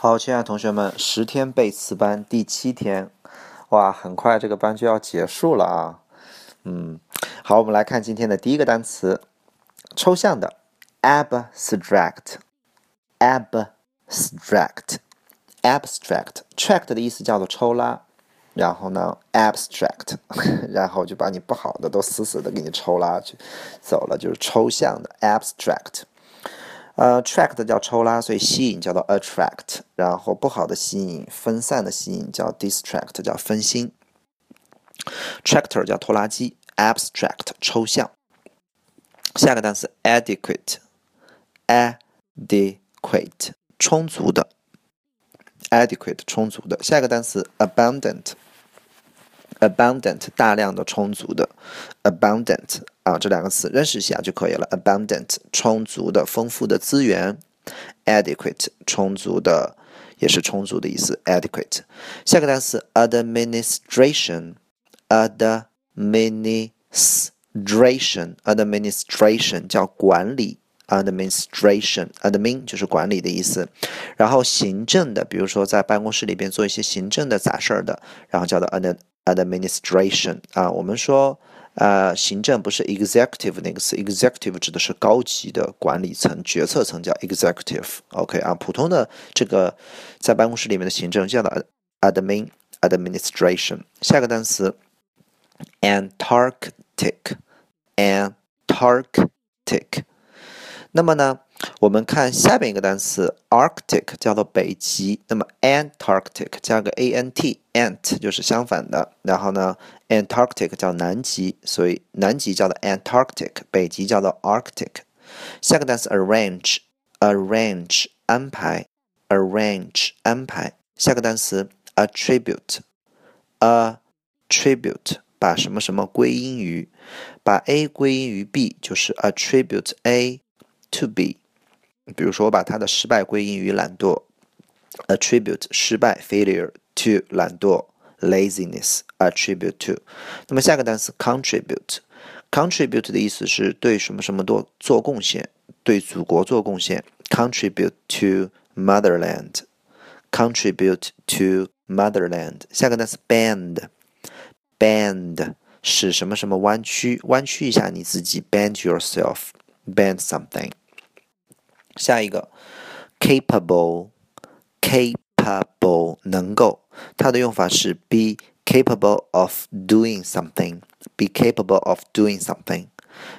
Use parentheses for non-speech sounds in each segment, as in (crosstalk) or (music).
好，亲爱的同学们，十天背词班第七天，哇，很快这个班就要结束了啊。嗯，好，我们来看今天的第一个单词，抽象的，abstract，abstract，abstract，tract 的意思叫做抽拉，然后呢，abstract，(laughs) 然后就把你不好的都死死的给你抽拉去走了，就是抽象的。Abstract。呃，tract 叫抽拉，所以吸引叫做 attract，然后不好的吸引、分散的吸引叫 distract，叫分心。tractor 叫拖拉机，abstract 抽象。下个单词 adequate，adequate 充足的，adequate 充足的。下一个单词 abundant。abundant 大量的、充足的，abundant 啊，这两个词认识一下就可以了。abundant 充足的、丰富的资源，adequate 充足的也是充足的意思。adequate 下个单词 administration，administration，administration 叫管理，administration，admin 就是管理的意思。然后行政的，比如说在办公室里边做一些行政的杂事儿的，然后叫做 ad。administration 啊，我们说，呃，行政不是 executive 那个词，executive 指的是高级的管理层、决策层叫 executive，OK 啊，普通的这个在办公室里面的行政叫的 admin administration。下个单词 Antarctic，Antarctic，那么呢？我们看下边一个单词，Arctic 叫做北极，那么 Antarctic 加个 a n t，ant 就是相反的，然后呢，Antarctic 叫南极，所以南极叫做 Antarctic，北极叫做 Arctic。下个单词 arrange，arrange 安排，arrange 安排。下个单词 attribute，attribute 把什么什么归因于，把 A 归因于 B 就是 attribute A to B。比如说，我把他的失败归因于懒惰，attribute 失败 failure to 懒惰 laziness attribute to。那么下个单词 contribute，contribute 的意思是对什么什么多做贡献，对祖国做贡献，contribute to motherland，contribute to motherland。下个单词 bend，bend 是什么什么弯曲，弯曲一下你自己，bend yourself，bend something。 下一个，capable，capable 能够，它的用法是 be capable of doing something，be capable of doing something。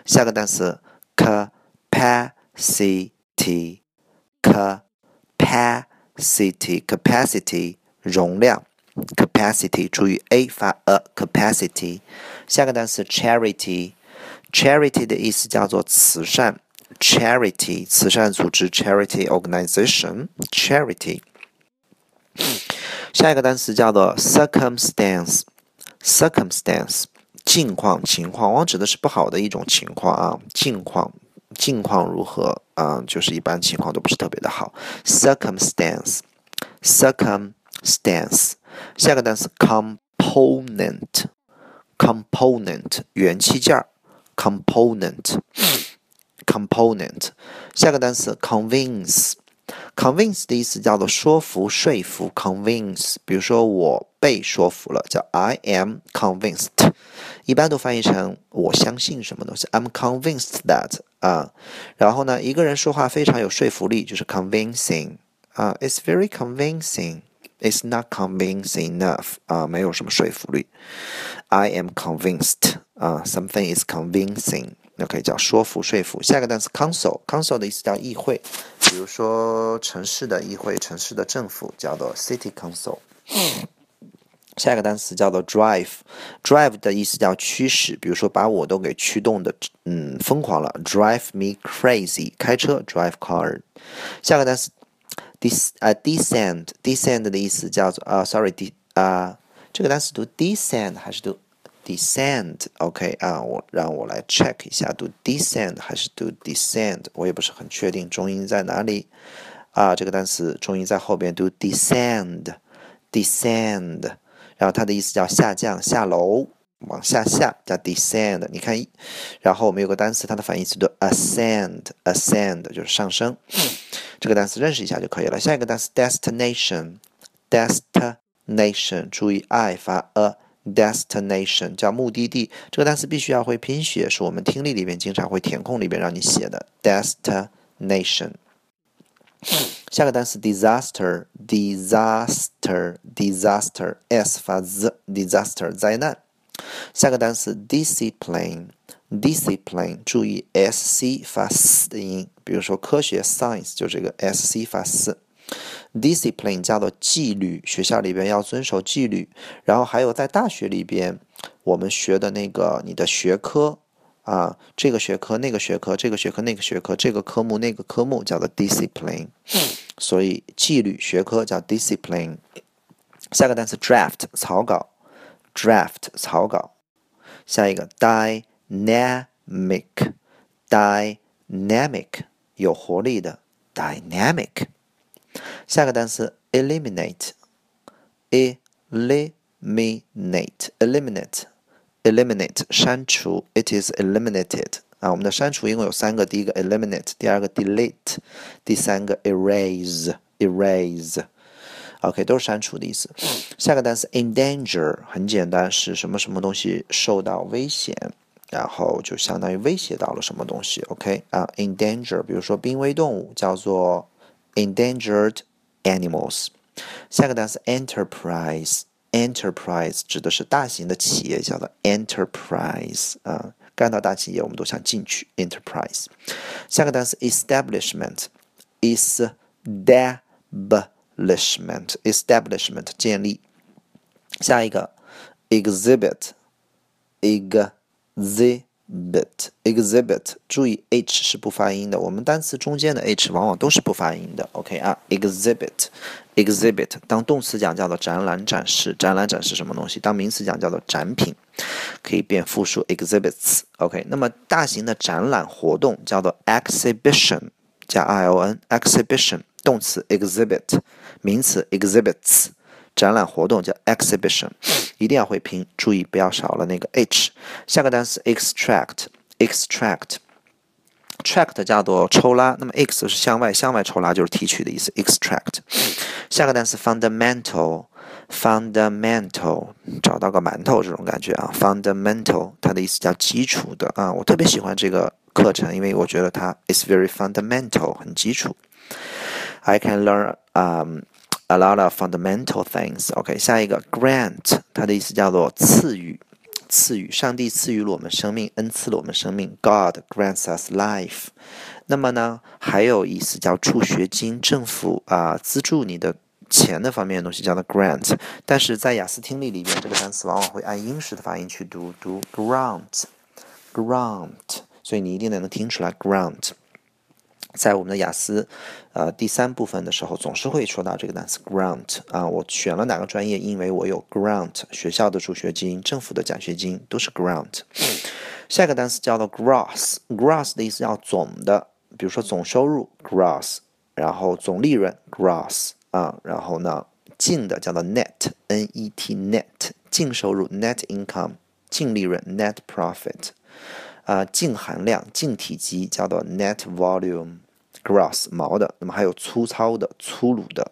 下个单词，capacity，capacity，capacity 容量，capacity 注意 a 发 a，capacity。下个单词 charity，charity 的意思叫做慈善。Charity 慈善组织 charity organization，charity。下一个单词叫做 circumstance，circumstance 境况情况，往往指的是不好的一种情况啊，境况境况如何啊？就是一般情况都不是特别的好。circumstance，circumstance。下一个单词 component，component 元器件儿，component。component，下个单词 convince，convince 的意思叫做说服、说服。convince，比如说我被说服了，叫 I am convinced，一般都翻译成我相信什么东西，I'm convinced that 啊。然后呢，一个人说话非常有说服力，就是 convincing 啊，It's very convincing。It's not convincing enough 啊，没有什么说服力。I am convinced 啊，something is convincing。 那可以叫说服、说服。下一个单词 council，council 的意思叫议会，比如说城市的议会、城市的政府叫做 city council。下一个单词叫做 drive，drive 的意思叫驱使，比如说把我都给驱动的，嗯，疯狂了，drive me crazy。开车 drive car。下个单词 des 啊 descend，descend 的意思叫做啊，sorry，d 啊，这个单词读 descend 还是读？descend，OK 啊，我让我来 check 一下，读 descend 还是读 descend，我也不是很确定重音在哪里啊。这个单词重音在后边，读 descend，descend，然后它的意思叫下降、下楼、往下下，叫 descend。你看，然后我们有个单词，它的反义词读 ascend，ascend 就是上升。这个单词认识一下就可以了。下一个单词 destination，destination，注意 i 发 a Destination 叫目的地。这个单词必须要会拼写，是我们听力里面经常会填空里边让你写的 destination。下个单词 disaster，disaster，disaster，s 发 z，disaster 灾难。下个单词 discipline，discipline，注意 s c 发 s 的音，比如说科学 science 就这个 s c 发 s。Discipline 叫做纪律，学校里边要遵守纪律。然后还有在大学里边，我们学的那个你的学科啊，这个学科、那个学科、这个学科、那个学科、这个科目、那个科目叫做 discipline。所以纪律学科叫 discipline。下个单词 draft 草稿。draft 草稿，下一个 dynamic，dynamic 有活力的 dynamic，下个单词 eliminate，eliminate，eliminate，eliminate 删除，it is eliminated 啊，我们的删除一共有三个，第一个 eliminate，第二个 delete，第三个 erase，erase。OK，都是删除的意思。下个单词 endanger 很简单，是什么什么东西受到危险，然后就相当于威胁到了什么东西。OK 啊，endanger，比如说濒危动物叫做 endangered animals。下个单词 enterprise，enterprise 指的是大型的企业，叫做 enterprise 啊，干到大企业我们都想进去。enterprise。下个单词 establishment，estab establishment establishment 建立。下一个 exhibit bit exhibit 注意 h 是不发音的，我们单词中间的 h 往往都是不发音的。OK 啊，exhibit exhibit 当动词讲叫做展览展示，展览展示什么东西？当名词讲叫做展品，可以变复数 exhibits。OK，那么大型的展览活动叫做 exhibition 加 i o n exhibition 动词 exhibit。名词 exhibits，展览活动叫 exhibition，一定要会拼，注意不要少了那个 h。下个单词 extract，extract，tract 叫做抽拉，那么 x 是向外，向外抽拉就是提取的意思。extract。下个单词 fundamental，fundamental，找到个馒头这种感觉啊，fundamental，它的意思叫基础的啊，我特别喜欢这个课程，因为我觉得它 is very fundamental，很基础。I can learn um a lot of fundamental things. OK，下一个 grant，它的意思叫做赐予，赐予，上帝赐予了我们生命，恩赐了我们生命。God grants us life。那么呢，还有意思叫助学金，政府啊资助你的钱的方面的东西叫做 grant。但是在雅思听力里边，这个单词往往会按英式的发音去读，读 grant，grant，所以你一定得能听出来 grant。在我们的雅思，呃，第三部分的时候，总是会说到这个单词 grant 啊。我选了哪个专业？因为我有 grant，学校的助学金、政府的奖学金都是 grant。下一个单词叫做 gross，gross 的意思叫总的，比如说总收入 gross，然后总利润 gross 啊，然后呢净的叫做 net，n-e-t net，净收入 net income，净利润 net profit。啊，净含量、净体积叫做 net volume grass 毛的，那么还有粗糙的、粗鲁的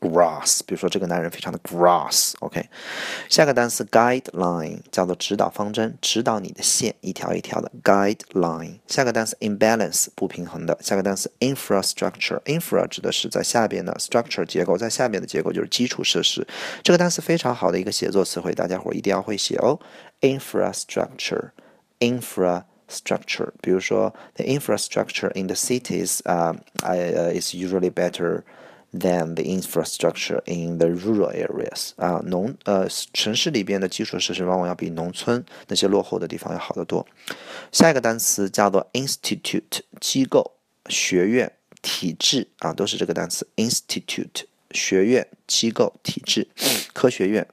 grass 比如说这个男人非常的 grass。OK，。下个单词 guideline 叫做指导方针，指导你的线，一条一条的 guideline。下个单词 imbalance 不平衡的。下个单词 infrastructure，infra 指的是在下边的 structure 结构，在下面的结构就是基础设施。这个单词非常好的一个写作词汇，大家伙一定要会写哦，infrastructure。structure，比如说，the infrastructure in the cities 啊，uh, is usually better than the infrastructure in the rural areas 啊，农呃城市里边的基础设施往往要比农村那些落后的地方要好得多。下一个单词叫做 institute，机构、学院、体制啊，都是这个单词 institute，学院、机构、体制、科学院。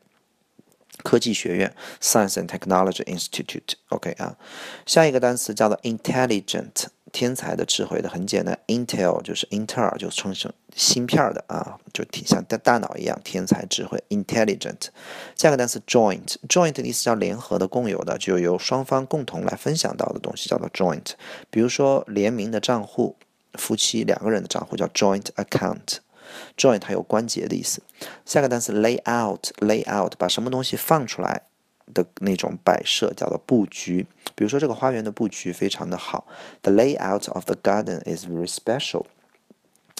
科技学院 （Science and Technology Institute）。OK 啊，下一个单词叫做 intelligent，天才的、智慧的，很简单。Intel 就是英特尔，就称成芯片的啊，就挺像大大脑一样，天才、智慧。Intelligent。下一个单词 joint，joint 的意思叫联合的、共有的，就由双方共同来分享到的东西叫做 joint。比如说联名的账户夫妻两个人的账户叫 joint account。Join 它有关节的意思。下个单词 lay out，lay out 把什么东西放出来的那种摆设叫做布局。比如说这个花园的布局非常的好。The layout of the garden is very special。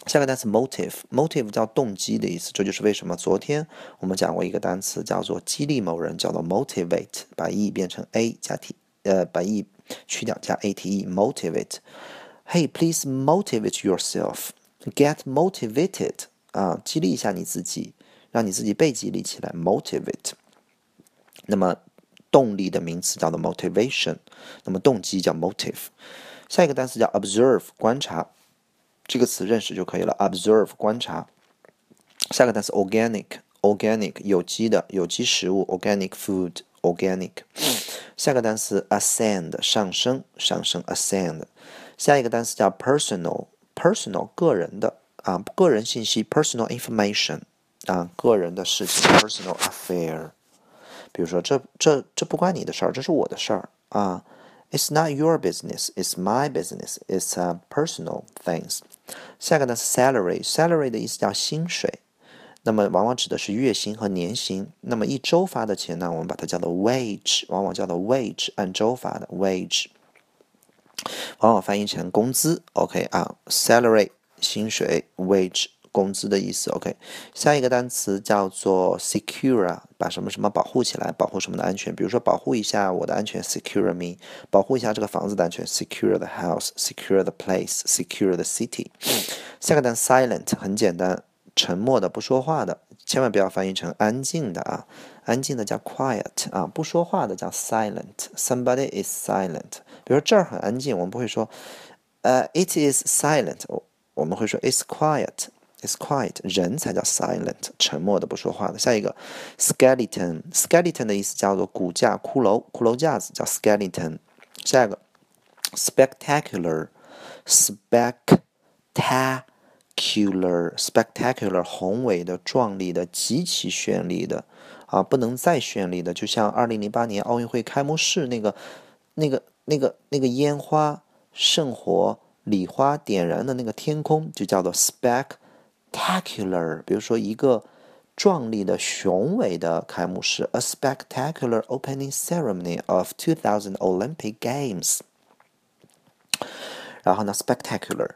下个单词 motive，motive 叫动机的意思，这就是为什么昨天我们讲过一个单词叫做激励某人，叫做 motivate，把 e 变成 a 加 t，呃，把 e 去掉加 a t e，motivate。Hey，please motivate yourself. Get motivated 啊，激励一下你自己，让你自己被激励起来，motivate。那么动力的名词叫做 motivation，那么动机叫 motive。下一个单词叫 observe，观察。这个词认识就可以了，observe 观察。下个单词 organic，organic 有机的有机食物，organic food，organic。下个单词 ascend 上升上升 ascend。下一个单词叫 personal personal，personal 个人的啊个人信息 personal information 啊个人的事情 personal affair。比如说这这这不关你的事儿，这是我的事儿啊。It's not your business, it's my business. It's a personal things. 下一个呢是 salary，salary 的意思叫薪水，那么往往指的是月薪和年薪。那么一周发的钱呢，我们把它叫做 wage，往往叫做 wage，按周发的 wage， 往往翻译成工资。OK 啊，salary 薪水，wage。工资的意思，OK。下一个单词叫做 secure，把什么什么保护起来，保护什么的安全。比如说，保护一下我的安全，secure me；保护一下这个房子的安全，secure the house；secure the place；secure the city。下个单词 silent，很简单，沉默的，不说话的，千万不要翻译成安静的啊，安静的叫 quiet 啊，不说话的叫 silent。Somebody is silent。比如这儿很安静，我们不会说，呃，it is silent，我们会说 it's quiet。It's quiet，人才叫 silent，沉默的不说话的。下一个，skeleton，skeleton 的意思叫做骨架、骷髅、骷髅架子，叫 skeleton。下一个 spectacular spectacular spectacular spectacular 宏伟的、壮丽的、极其绚丽的啊，不能再绚丽的，就像二零零八年奥运会开幕式那个、那个、那个、那个烟花圣火礼花点燃的那个天空，就叫做 spec。spectacular，比如说一个壮丽的、雄伟的开幕式，a spectacular opening ceremony of 2000 Olympic Games。然后呢，spectacular。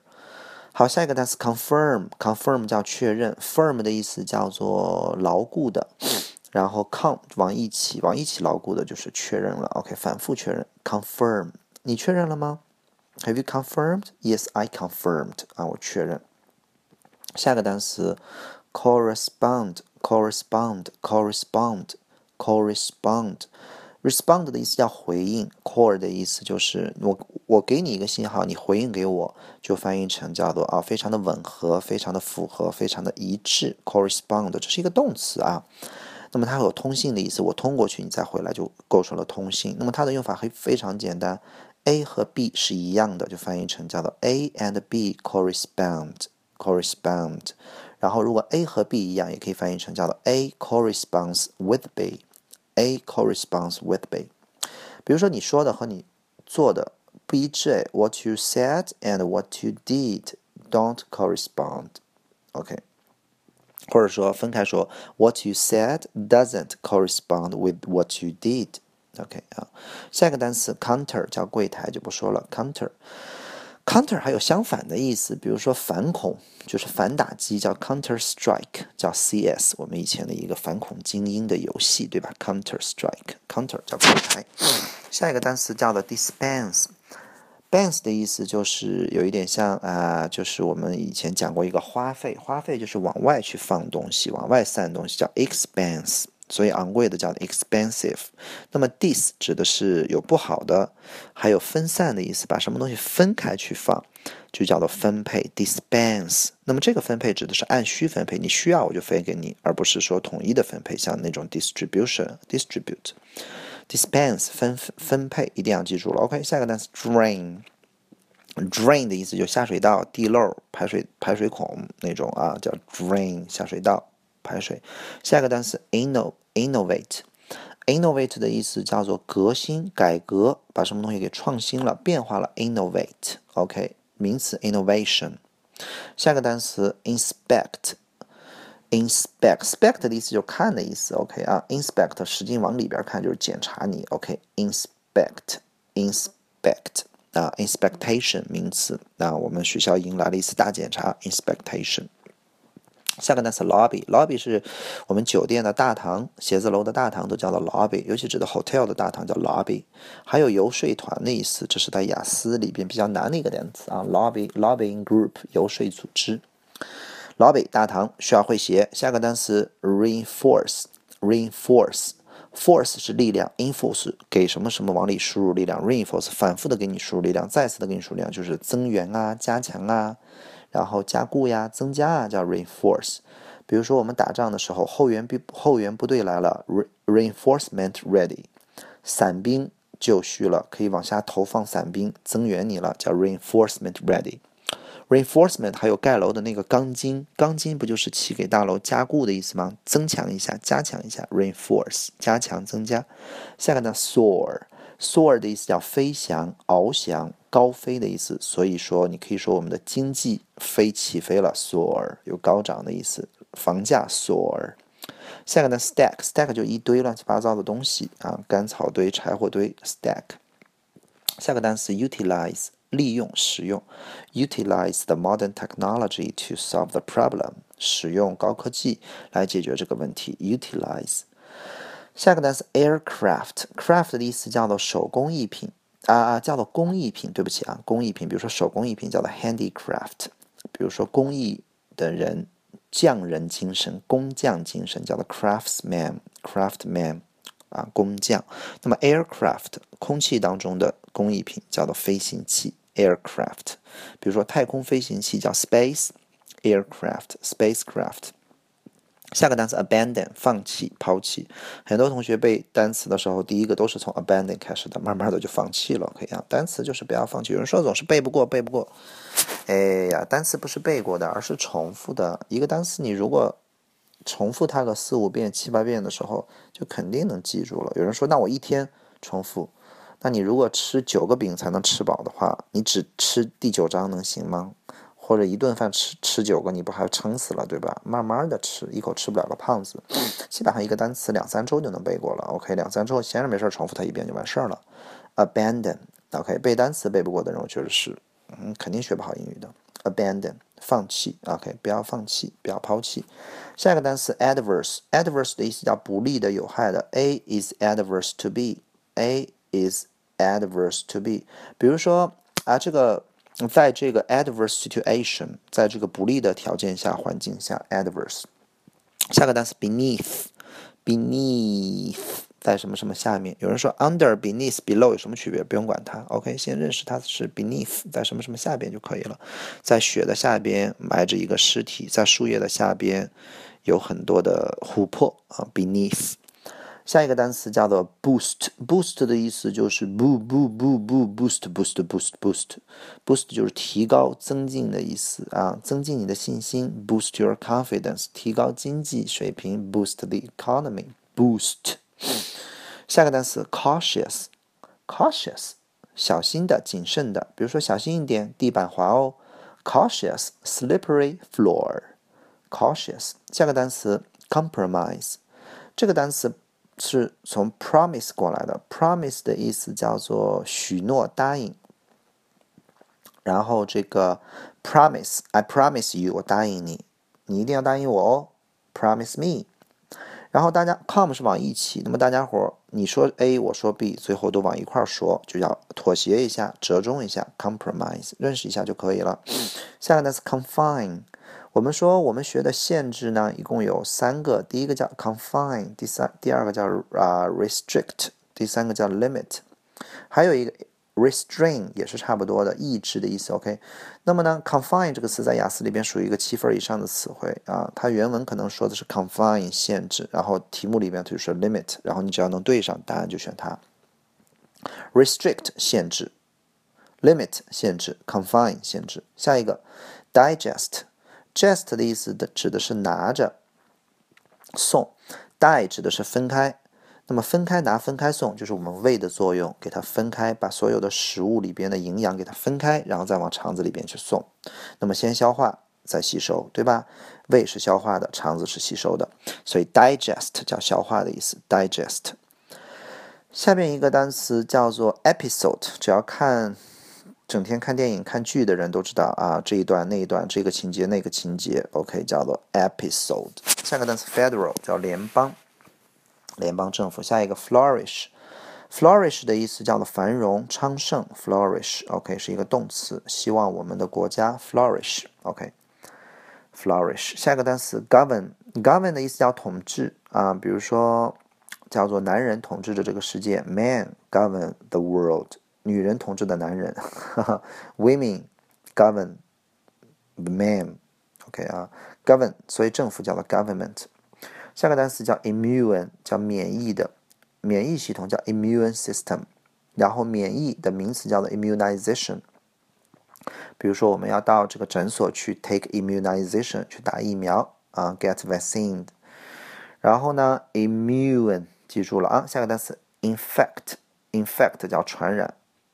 好，下一个单词 confirm，confirm 叫确认，firm 的意思叫做牢固的，然后 con 往一起，往一起牢固的就是确认了。OK，反复确认，confirm，你确认了吗？Have you confirmed? Yes, I confirmed. 啊，我确认。下个单词，correspond，correspond，correspond，correspond。Respond 的意思叫回应，core 的意思就是我我给你一个信号，你回应给我，就翻译成叫做啊，非常的吻合，非常的符合，非常的一致。correspond 这是一个动词啊，那么它有通信的意思，我通过去，你再回来就构成了通信。那么它的用法会非常简单，A 和 B 是一样的，就翻译成叫做 A and B correspond。correspond，然后如果 A 和 B 一样，也可以翻译成叫做 A corresponds with B B，A corresponds with B。比如说你说的和你做的不一致，What you said and what you did don't correspond。OK，或者说分开说，What you said doesn't correspond with what you did。OK 啊，下一个单词 counter 叫柜台就不说了，counter。 Counter 还有相反的意思，比如说反恐就是反打击，叫 Counter Strike，叫 CS，我们以前的一个反恐精英的游戏，对吧？Counter Strike，Counter 叫柜台。下一个单词叫做 Dispense，Dispense 的意思就是有一点像啊，就是我们以前讲过一个花费，花费就是往外去放东西，往外散东西，叫 Expense。所以昂贵的叫 expensive，那么 dis 指的是有不好的，还有分散的意思，把什么东西分开去放，就叫做分配 dispense。那么这个分配指的是按需分配，你需要我就分给你，而不是说统一的分配，像那种 distribution distribute dispense 分分配一定要记住了。OK，下一个单词 drain，drain 的意思就下水道、地漏、排水排水孔那种啊，叫 drain 下水道排水。下一个单词 inno。Innovate，innovate 的意思叫做革新、改革，把什么东西给创新了、变化了。Innovate，OK，名词 innovation。下个单词 inspect，inspect，inspect 的意思就是看的意思，OK 啊，inspect 使劲往里边看就是检查你，OK，inspect，inspect 啊，inspectation 名词，那我们学校迎来了一次大检查，inspection。下个单词 lobby，lobby 是我们酒店的大堂、写字楼的大堂都叫做 lobby，尤其指的 hotel 的大堂叫 lobby。还有游说团的意思，这是在雅思里边比较难的一个单词啊，lobby，lobbying group，游说组织。lobby 大堂需要会写。下个单词 reinforce，reinforce，force 是力量，enforce 给什么什么往里输入力量，reinforce 反复的给你输入力量，再次的给你输入力量，就是增援啊、加强啊。然后加固呀、增加啊，叫 reinforce。比如说我们打仗的时候，后援部后援部队来了，reinforcement ready，伞兵就绪了，可以往下投放伞兵增援你了，叫 reinforcement ready。reinforcement 还有盖楼的那个钢筋，钢筋不就是起给大楼加固的意思吗？增强一下，加强一下，reinforce 加强增加。下个呢，soar soar 的意思叫飞翔、翱翔。高飞的意思，所以说你可以说我们的经济飞起飞了，soar 有高涨的意思，房价 soar。下个呢，stack，stack 就一堆乱七八糟的东西啊，干草堆、柴火堆，stack。下个单词 utilize，利用、使用，utilize the modern technology to solve the problem，使用高科技来解决这个问题，utilize。下个单词 aircraft，craft 的意思叫做手工艺品。啊啊，叫做工艺品，对不起啊，工艺品，比如说手工艺品叫做 handicraft，比如说工艺的人，匠人精神，工匠精神叫做 craftsman，craftman，啊，工匠。那么 aircraft，空气当中的工艺品叫做飞行器，aircraft。比如说太空飞行器叫 space aircraft，spacecraft。下个单词 abandon 放弃抛弃，很多同学背单词的时候，第一个都是从 abandon 开始的，慢慢的就放弃了。可以啊，单词就是不要放弃。有人说总是背不过，背不过。哎呀，单词不是背过的，而是重复的。一个单词你如果重复它个四五遍、七八遍的时候，就肯定能记住了。有人说那我一天重复，那你如果吃九个饼才能吃饱的话，你只吃第九章能行吗？或者一顿饭吃吃九个，你不还撑死了，对吧？慢慢的吃，一口吃不了个胖子。基本上一个单词两三周就能背过了。OK，两三周闲着没事重复它一遍就完事儿了。Abandon，OK，背单词背不过的人，我觉得是，嗯，肯定学不好英语的。Abandon，放弃。OK，不要放弃，不要抛弃。下一个单词 adverse，adverse 的意思叫不利的、有害的。A is adverse to B，A is adverse to B。比如说啊，这个。在这个 adverse situation，在这个不利的条件下、环境下，adverse。下个单词 beneath，beneath 在什么什么下面？有人说 under、beneath、below 有什么区别？不用管它，OK，先认识它是 beneath，在什么什么下边就可以了。在雪的下边埋着一个尸体，在树叶的下边有很多的琥珀啊，beneath。下一个单词叫做 boost，boost 的意思就是 boo boo boo boo boost boost boost boost boost 就是提高、增进的意思啊，增进你的信心，boost your confidence，提高经济水平，boost the economy，boost。下个单词 cautious，cautious 小心的、谨慎的，比如说小心一点，地板滑哦，cautious slippery floor，cautious。下个单词 compromise，这个单词。是从 promise 过来的，promise 的意思叫做许诺、答应。然后这个 promise，I promise you，我答应你，你一定要答应我哦，promise me。然后大家 come 是往一起，那么大家伙你说 A，我说 B，最后都往一块儿说，就叫妥协一下、折中一下，compromise，认识一下就可以了。下个单词 confine。我们说，我们学的限制呢，一共有三个。第一个叫 confine，第三，第二个叫啊 restrict，第三个叫 limit，还有一个 restrain 也是差不多的，抑制的意思。OK，那么呢，confine 这个词在雅思里边属于一个七分以上的词汇啊。它原文可能说的是 confine 限制，然后题目里面就是 limit，然后你只要能对上，答案就选它。restrict 限制，limit 限制，confine 限制。下一个 digest。Just 的意思的指的是拿着送，die 指的是分开，那么分开拿、分开送，就是我们胃的作用，给它分开，把所有的食物里边的营养给它分开，然后再往肠子里边去送。那么先消化，再吸收，对吧？胃是消化的，肠子是吸收的，所以 digest 叫消化的意思，digest。下面一个单词叫做 episode，只要看整天看电影、看剧的人都知道啊，这一段、那一段，这个情节、那个情节，OK，叫做 episode。下个单词 federal 叫联邦。联邦政府，下一个 flourish，flourish 的意思叫做繁荣昌盛，flourish，OK 是一个动词，希望我们的国家 flourish，OK，flourish。下一个单词 govern，govern 的意思叫统治啊，比如说叫做男人统治着这个世界，man govern the world，女人统治的男人，women govern the man，OK 啊，govern，所以政府叫做 government。下个单词叫 immune，叫免疫的，免疫系统叫 immune system。然后免疫的名词叫做 immunization。比如说我们要到这个诊所去 take immunization，去打疫苗啊，get vaccine。然后呢，immune 记住了啊。下个单词 infect，infect 叫传染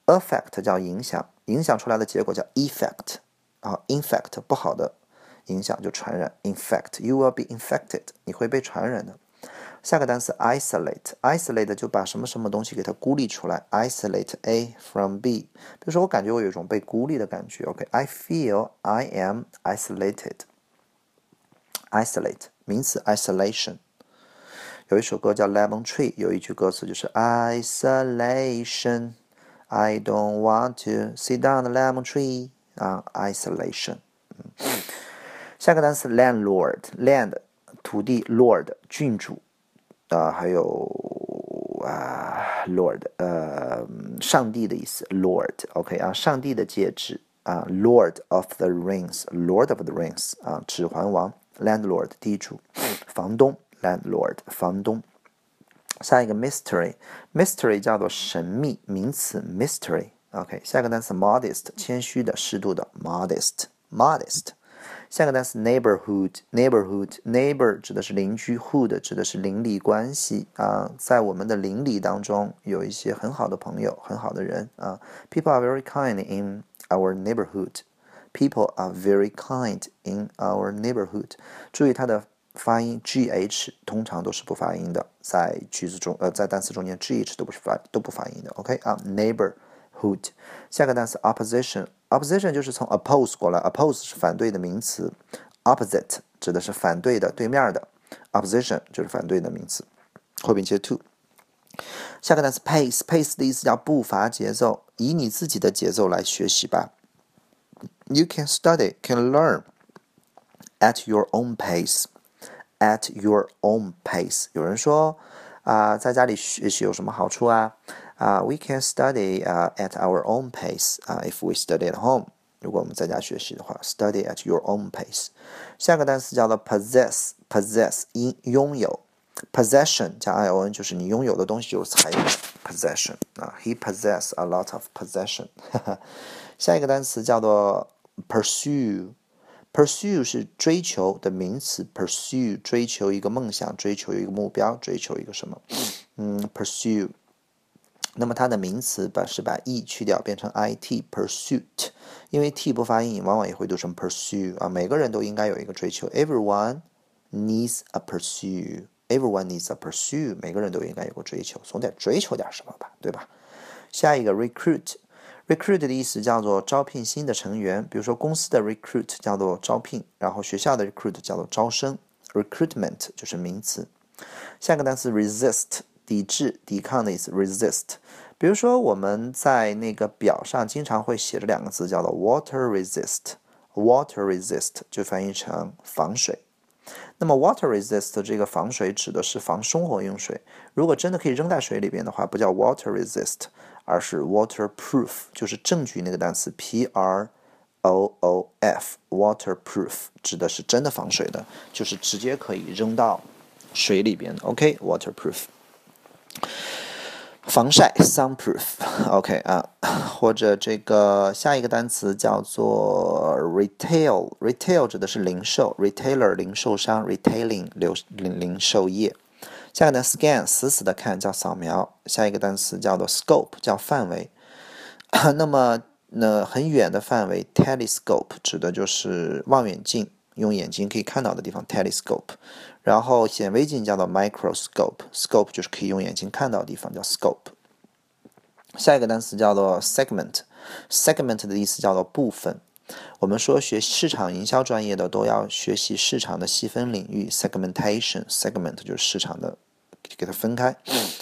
，affect 叫影响，影响出来的结果叫 effect 啊，infect 不好的。影响就传染，infect，you will be infected，你会被传染的。下个单词 isolate，isolate 就把什么什么东西给它孤立出来，isolate A from B。比如说我感觉我有一种被孤立的感觉，OK，I feel I am isolated。isolate 名词 isolation。有一首歌叫 Lemon Tree，有一句歌词就是 isolation isolation，I don't want to sit down the lemon tree 啊，isolation。下个单词 landlord，land 土地，lord 郡主，啊，还有啊 lord 呃上帝的意思，lord，OK 啊，上帝的戒指啊，lord of the rings，lord of the rings 啊，指环王，landlord 地主，房东，landlord 房东。 下一个 mystery，mystery 叫做神秘名词，mystery，OK。下个单词 modest，谦虚的，适度的，modest，modest。下个单词 neighborhood，neighborhood，neighbor 指的是邻居，hood 指的是邻里关系啊，在我们的邻里当中有一些很好的朋友，很好的人啊。People are very kind in our neighborhood. People are very kind in our neighborhood. 注意它的 发音，gh 通常都是不发音的，在句子中，呃，在单词中间，gh 都不是发都不发音的。OK 啊，neighborhood。下个单词 opposition。Opposition 就是从 oppose 过来，oppose 是反对的名词，opposite 指的是反对的、对面的，opposition 就是反对的名词，后边接 to。下个单词 pace，pace 的意思叫步伐、节奏，以你自己的节奏来学习吧。You can study, can learn at your own pace, at your own pace。有人说啊，在家里学习有什么好处啊？啊，we can study 啊 at our own pace 啊，if we study at home，如果我们在家学习的话，study at your own pace。下个单词叫做 possess，possess 拥拥有，possession 加 i o n 就是你拥有的东西就是财产，possession 啊，he possess a lot of possession。下一个单词叫做 (laughs) Pursue 是追求的名词，pursue 追求一个梦想，追求一个目标，追求一个什么？嗯，pursue。那么它的名词把是把 e 去掉，变成 i t pursuit，因为 t 不发音，往往也会读成 pursue 啊。每个人都应该有一个追求，everyone needs a pursue，everyone needs a pursue，每个人都应该有个追求，总得追求点什么吧，对吧？下一个 recruit Recruit 的意思叫做招聘新的成员，比如说公司的 recruit 叫做招聘，然后学校的 recruit 叫做招生，recruitment 就是名词。下个单词 resist。抵制、抵抗的意思，resist。比如说，我们在那个表上经常会写着两个字，叫做 water resist。water resist 就翻译成防水。那么 water resist 这个防水指的是防生活用水。如果真的可以扔在水里边的话，不叫 water resist，而是 waterproof，就是证据那个单词 p r o o f。waterproof 指的是真的防水的，就是直接可以扔到水里边。OK，waterproof。防晒，sunproof，OK 啊，或者这个下一个单词叫做 retail，retail 指的是零售，retailer 零售商，retailing 流零零售业。下一个呢，scan 死死的看叫扫描。下一个单词叫做 scope 叫范围。(coughs) 那么那很远的范围，telescope 指的就是望远镜，用眼睛可以看到的地方，telescope。然后显微镜叫做 microscope，scope 就是可以用眼睛看到的地方，叫 scope。下一个单词叫做 segment，segment 的意思叫做部分。我们说学市场营销专业的都要学习市场的细分领域，segmentation，segment 就是市场的，给它分开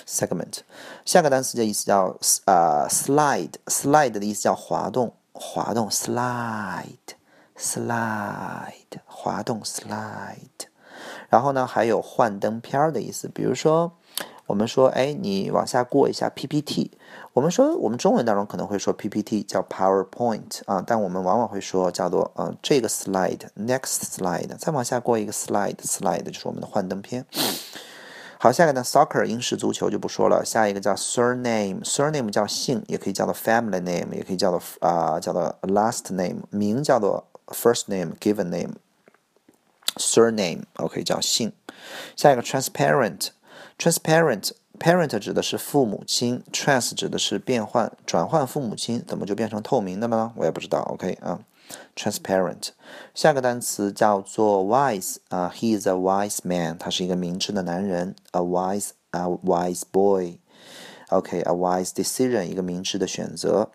，segment。下个单词的意思叫呃 slide，slide 的意思叫滑动，滑动，slide，slide，滑动，slide。然后呢，还有幻灯片儿的意思，比如说。我们说，哎，你往下过一下 PPT。我们说，我们中文当中可能会说 PPT 叫 PowerPoint 啊，但我们往往会说叫做，嗯，这个 slide，next slide，再往下过一个 slide，slide 就是我们的幻灯片。好，下一个呢，soccer 英式足球就不说了。下一个叫 surname，surname 叫姓，也可以叫做 family name，也可以叫做啊，叫做 last name，名叫做 first name，given name，surname，OK 叫姓。下一个 transparent。Transparent parent 指的是父母亲，trans 指的是变换、转换父母亲，怎么就变成透明的了呢？我也不知道。OK 啊，transparent。下个单词叫做 wise 啊，he is a wise man，他是一个明智的男人，a wise a wise boy。OK，a wise decision，一个明智的选择。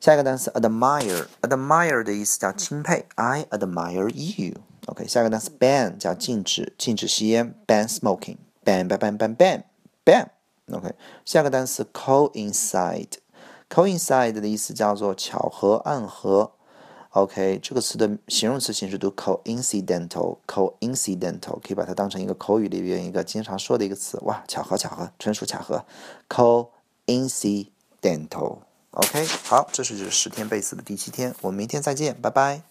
下一个单词 admire，admire 的意思叫钦佩，I admire you。OK，下一个单词 ban 叫禁止，禁止吸烟，ban smoking。Ban，ban，ban，ban，ban Bam，OK，下个单词 coincide，coincide 的意思叫做巧合、暗合，OK，这个词的形容词形式读 coincidental，coincidental 可以把它当成一个口语里边一个经常说的一个词，哇，巧合巧合，纯属巧合，coincidental，OK，好，这是十天背词的第七天，我们明天再见，拜拜。